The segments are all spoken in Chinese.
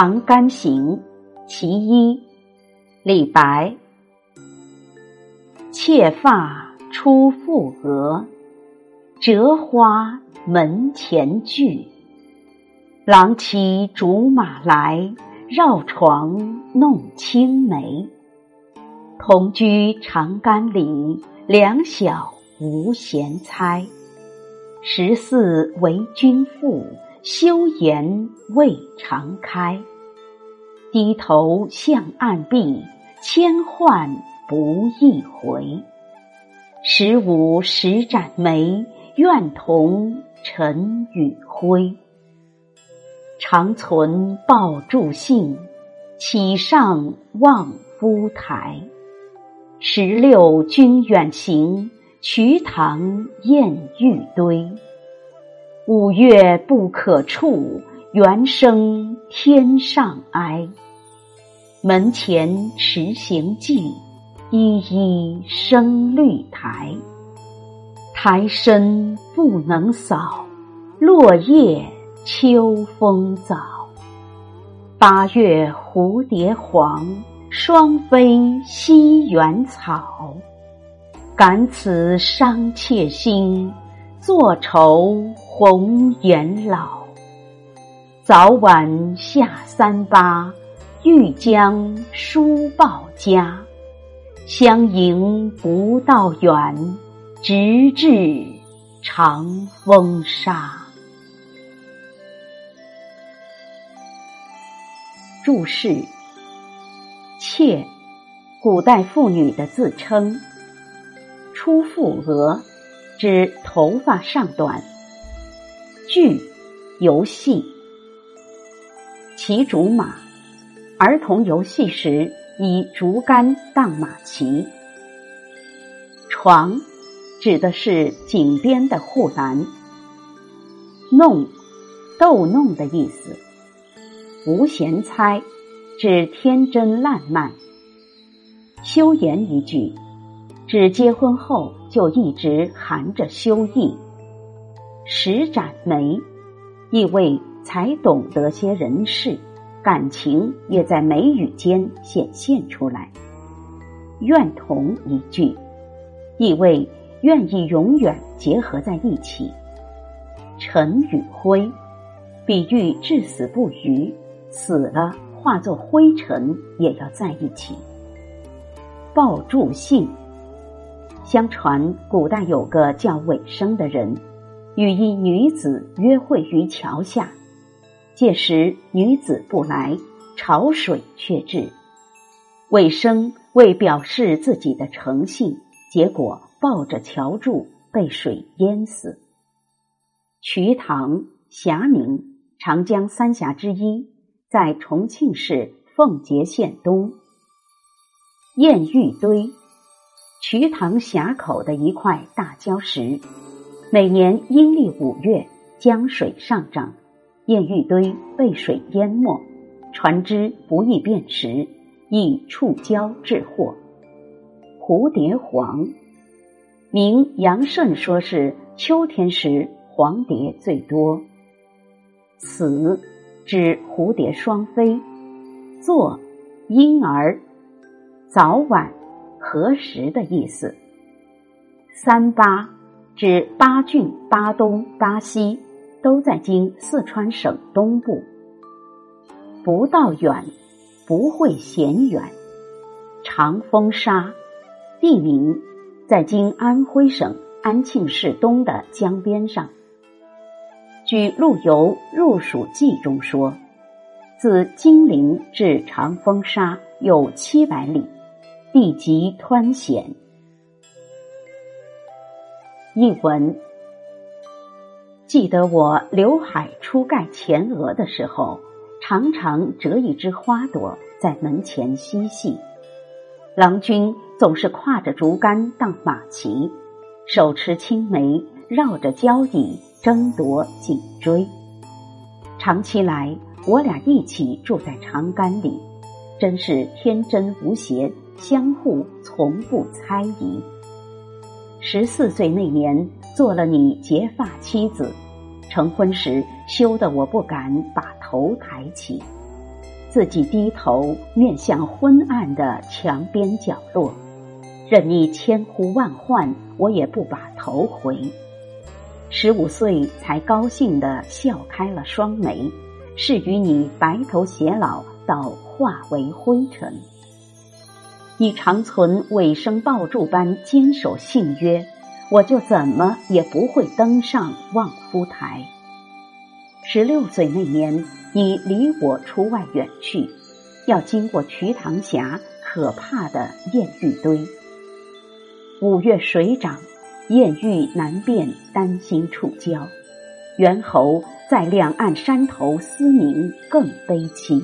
长干行·其一，李白。妾发初覆额，折花门前剧。郎骑竹马来，绕床弄青梅。同居长干里，两小无嫌猜。十四为君妇。休言未尝开，低头向暗壁，千唤不一回。十五十盏梅，愿同尘与灰。长存抱柱信，岂上望夫台。十六君远行，瞿塘滟玉堆。五月不可触，猿声天上哀。门前迟行迹，依依生绿苔。苔深不能扫，落叶秋风早。八月蝴蝶黄，双飞西园草。感此伤妾心。坐愁红颜老，早晚下三巴，欲将书报家。相迎不道远，直至长风沙。注释：妾，古代妇女的自称。初覆额。指头发尚短。剧，游戏。骑竹马，儿童游戏时以竹竿当马骑。床，指的是井边的护栏。弄，逗弄的意思。无闲猜，指天真烂漫。休言一句。指结婚后就一直含着羞意。十展眉，意味才懂得些人事，感情也在眉宇间显现出来。愿同一句，意味愿意永远结合在一起。尘与灰，比喻至死不渝，死了化作灰尘也要在一起。抱柱信。相传，古代有个叫尾生的人，与一女子约会于桥下。届时女子不来，潮水却至。魏生为表示自己的诚信，结果抱着桥柱被水淹死。瞿塘，峡名，长江三峡之一，在重庆市奉节县东。堰玉堆。瞿塘峡口的一块大礁石，每年阴历五月，江水上涨，堰玉堆被水淹没，船只不易辨识，易触礁致祸。蝴蝶黄，明杨慎说是秋天时黄蝶最多。此指蝴蝶双飞。作婴儿，早晚。何时的意思？三巴指巴郡、巴东、巴西，都在今四川省东部。不到远，不会嫌远。长风沙地名，在今安徽省安庆市东的江边上。据陆游《入蜀记》中说，自金陵至长风沙有七百里。地极湍险。译文：记得我刘海初盖前额的时候，常常折一枝花朵在门前嬉戏。郎君总是挎着竹竿当马骑，手持青梅，绕着交椅争夺颈椎。长期来，我俩一起住在长杆里，真是天真无邪。相互从不猜疑。十四岁那年，做了你结发妻子，成婚时羞得我不敢把头抬起。自己低头面向昏暗的墙边角落，任你千呼万唤，我也不把头回。十五岁才高兴地笑开了双眉，是与你白头偕老到化为灰尘。你长存尾生抱柱般坚守信约，我就怎么也不会登上望夫台。十六岁那年，你离我出外远去，要经过瞿塘峡可怕的艳遇堆。五月水涨，艳遇难辨丹心触礁，猿猴在两岸山头嘶鸣更悲凄。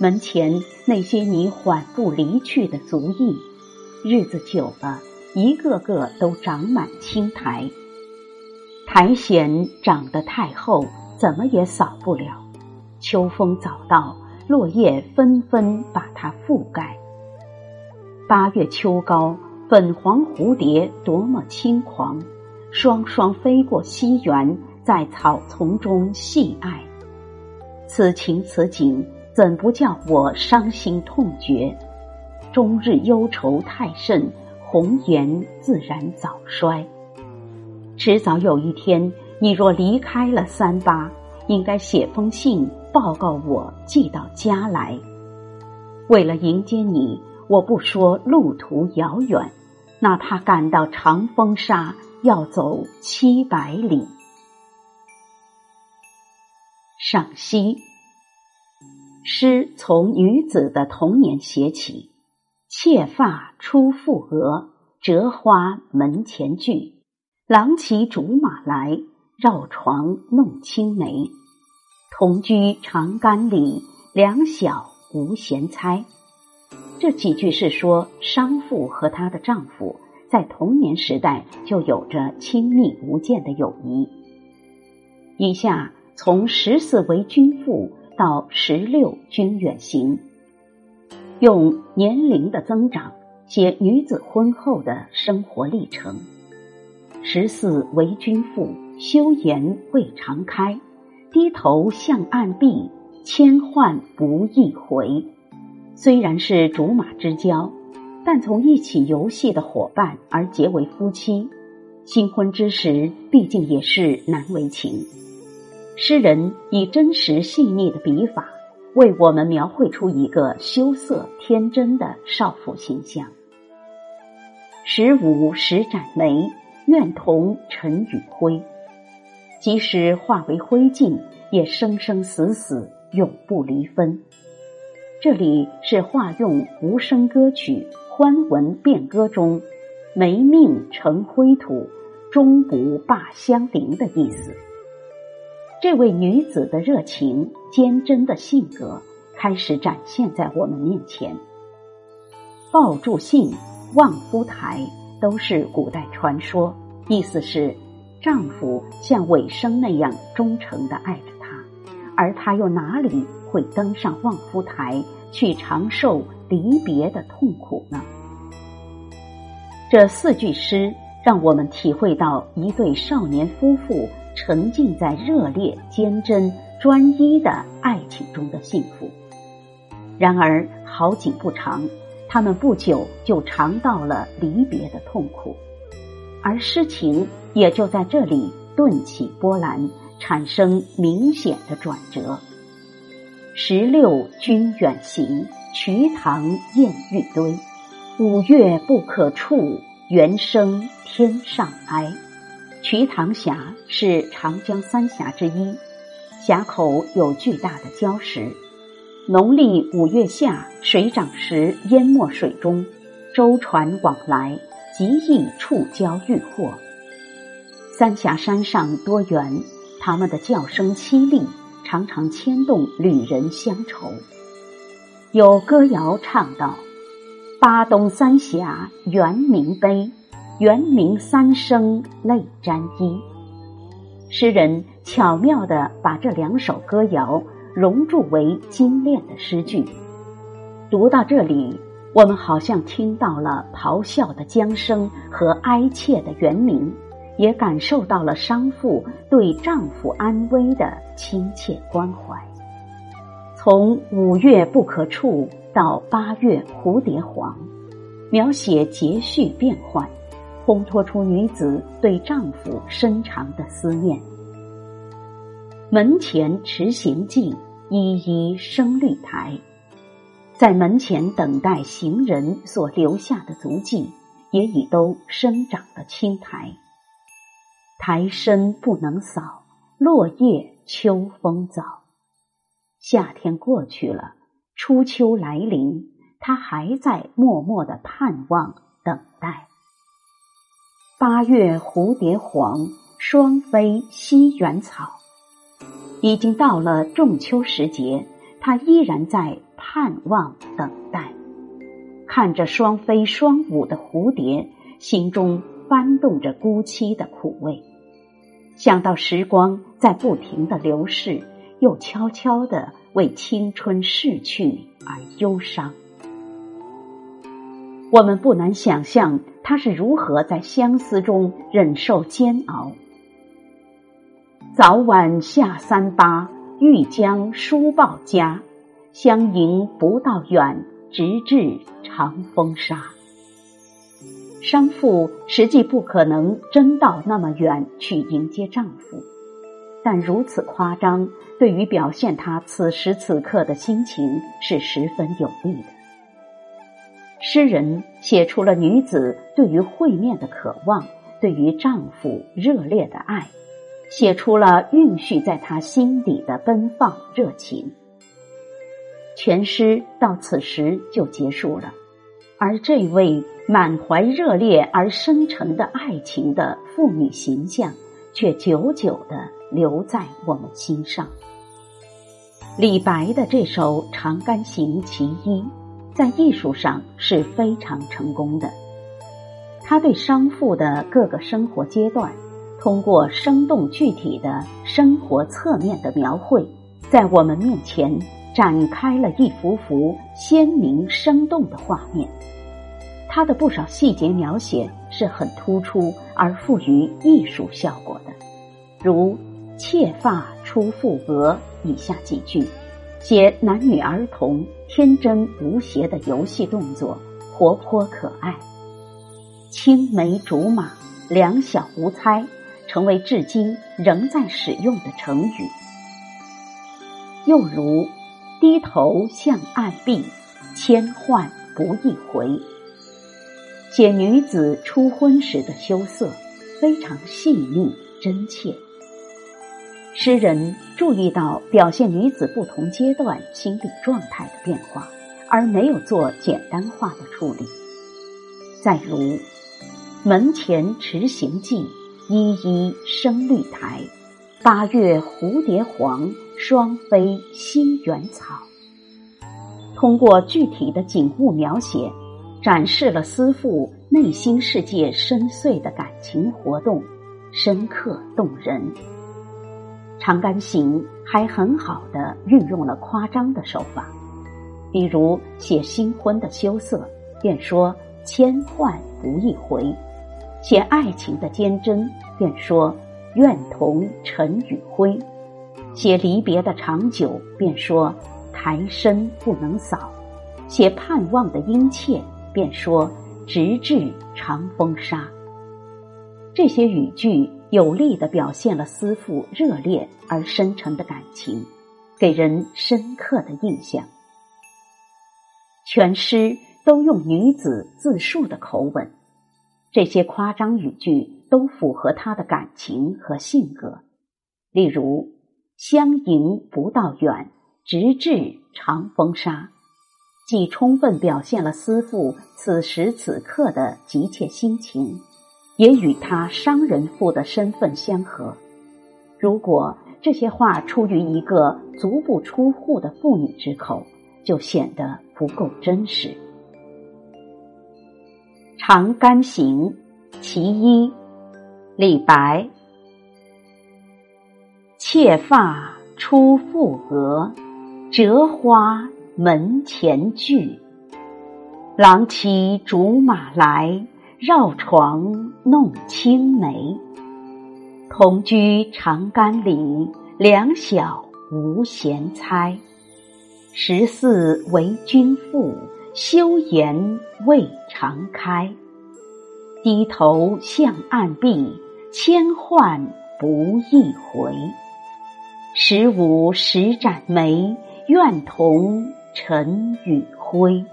门前那些你缓步离去的足印，日子久了，一个个都长满青苔。苔藓长得太厚，怎么也扫不了。秋风早到，落叶纷纷把它覆盖。八月秋高，粉黄蝴蝶多么轻狂，双双飞过西园，在草丛中戏爱。此情此景，怎不叫我伤心痛绝？终日忧愁太甚，红颜自然早衰。迟早有一天，你若离开了三八，应该写封信报告我寄到家来。为了迎接你，我不说路途遥远，哪怕赶到长风沙，要走七百里。赏析：诗从女子的童年写起，妾发初覆额，折花门前剧。郎骑竹马来，绕床弄青梅。同居长干里，两小无嫌猜。这几句是说商妇和她的丈夫在童年时代就有着亲密无间的友谊。以下从十四为君妇到十六君远行，用年龄的增长写女子婚后的生活历程。十四为君妇，羞颜未尝开，低头向岸壁，千唤不易回。虽然是竹马之交，但从一起游戏的伙伴而结为夫妻，新婚之时毕竟也是难为情。诗人以真实细腻的笔法，为我们描绘出一个羞涩天真的少妇形象。十五十展眉。愿同尘与灰，即使化为灰烬，也生生死死，永不离分。这里是化用无声歌曲《欢文变歌》中“没命成灰土，终不罢相邻”的意思。这位女子的热情、坚贞的性格开始展现在我们面前。抱柱信，望夫台。都是古代传说，意思是丈夫像尾生那样忠诚的爱着她，而她又哪里会登上望夫台去长受离别的痛苦呢？这四句诗让我们体会到一对少年夫妇沉浸在热烈、坚贞、专一的爱情中的幸福。然而好景不长。他们不久就尝到了离别的痛苦，而诗情也就在这里顿起波澜，产生明显的转折。十六君远行，瞿塘滟玉堆。五月不可触，猿声天上哀。瞿塘峡是长江三峡之一，峡口有巨大的礁石。农历五月下，水涨时淹没水中，舟船往来极易触礁遇祸。三峡山上多猿，它们的叫声凄厉，常常牵动旅人乡愁。有歌谣唱道：“巴东三峡猿鸣悲，猿鸣三声泪沾衣。”诗人巧妙地把这两首歌谣。熔铸为精炼的诗句。读到这里，我们好像听到了咆哮的江声和哀切的猿鸣，也感受到了商妇对丈夫安危的亲切关怀。从五月不可触到八月蝴蝶黄，描写节序变换，烘托出女子对丈夫深长的思念。门前持行记，依依生绿苔，在门前等待行人所留下的足迹，也已都生长了青苔。苔深不能扫，落叶秋风早。夏天过去了，初秋来临，他还在默默的盼望等待。八月蝴蝶黄，双飞西园草。已经到了仲秋时节，他依然在盼望等待，看着双飞双舞的蝴蝶，心中翻动着孤凄的苦味。想到时光在不停的流逝。又悄悄地为青春逝去而忧伤。我们不难想象他是如何在相思中忍受煎熬。早晚下三巴，欲将书报家。相迎不到远，直至长风沙。商妇实际不可能真到那么远去迎接丈夫。但如此夸张，对于表现她此时此刻的心情是十分有利的。诗人写出了女子对于会面的渴望，对于丈夫热烈的爱，写出了蕴蓄在她心底的奔放热情。全诗到此时就结束了，而这位满怀热烈而深沉的爱情的妇女形象，却久久的。留在我们心上。李白的这首《长干行·其一》在艺术上是非常成功的。他对商妇的各个生活阶段，通过生动具体的生活侧面的描绘，在我们面前展开了一幅幅鲜明生动的画面。他的不少细节描写是很突出而富于艺术效果的，如。妾发初覆额，以下几句，写男女儿童天真无邪的游戏动作，活泼可爱。青梅竹马，两小无猜，成为至今仍在使用的成语。又如低头向暗壁，千唤不一回，写女子初婚时的羞涩，非常细腻真切。诗人注意到表现女子不同阶段心理状态的变化，而没有做简单化的处理。再如“门前迟行记，依依生绿苔。八月蝴蝶黄，双飞西园草。”通过具体的景物描写，展示了思妇内心世界深邃的感情活动，深刻动人。《长干行》还很好的运用了夸张的手法，比如写新婚的羞涩，便说千唤不一回；写爱情的坚贞，便说愿同尘与灰；写离别的长久，便说苔深不能扫；写盼望的殷切，便说直至长风沙。这些语句。有力的表现了思妇热烈而深沉的感情，给人深刻的印象。全诗都用女子自述的口吻，这些夸张语句都符合她的感情和性格。例如“相迎不到远，直至长风沙”，既充分表现了思妇此时此刻的急切心情。也与他商人妇的身份相合。如果这些话出于一个足不出户的妇女之口，就显得不够真实。《长干行·其一》李白：妾发初覆额，折花门前剧。郎骑竹马来。绕床弄青梅，同居长干里，两小无嫌猜。十四为君妇，羞颜未尝开。低头向暗壁，千唤不一回。十五十盏眉，愿同尘与灰。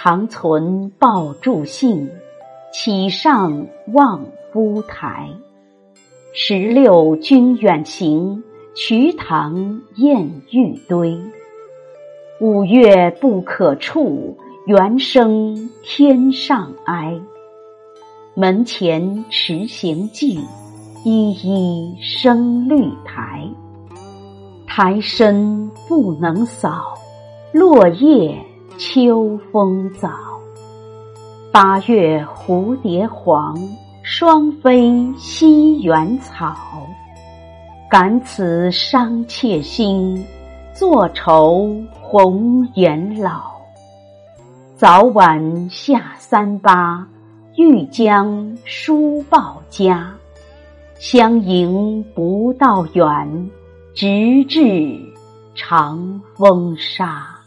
长存抱柱信，岂上望夫台。十六君远行，瞿塘堰欲堆。五岳不可触，猿声天上哀。门前迟行迹，依依生绿苔。苔深不能扫，落叶秋风早。八月蝴蝶黄，双飞西园草。感此伤妾心，坐愁红颜老。早晚下三巴。欲将书报家，相迎不到远，直至长风沙。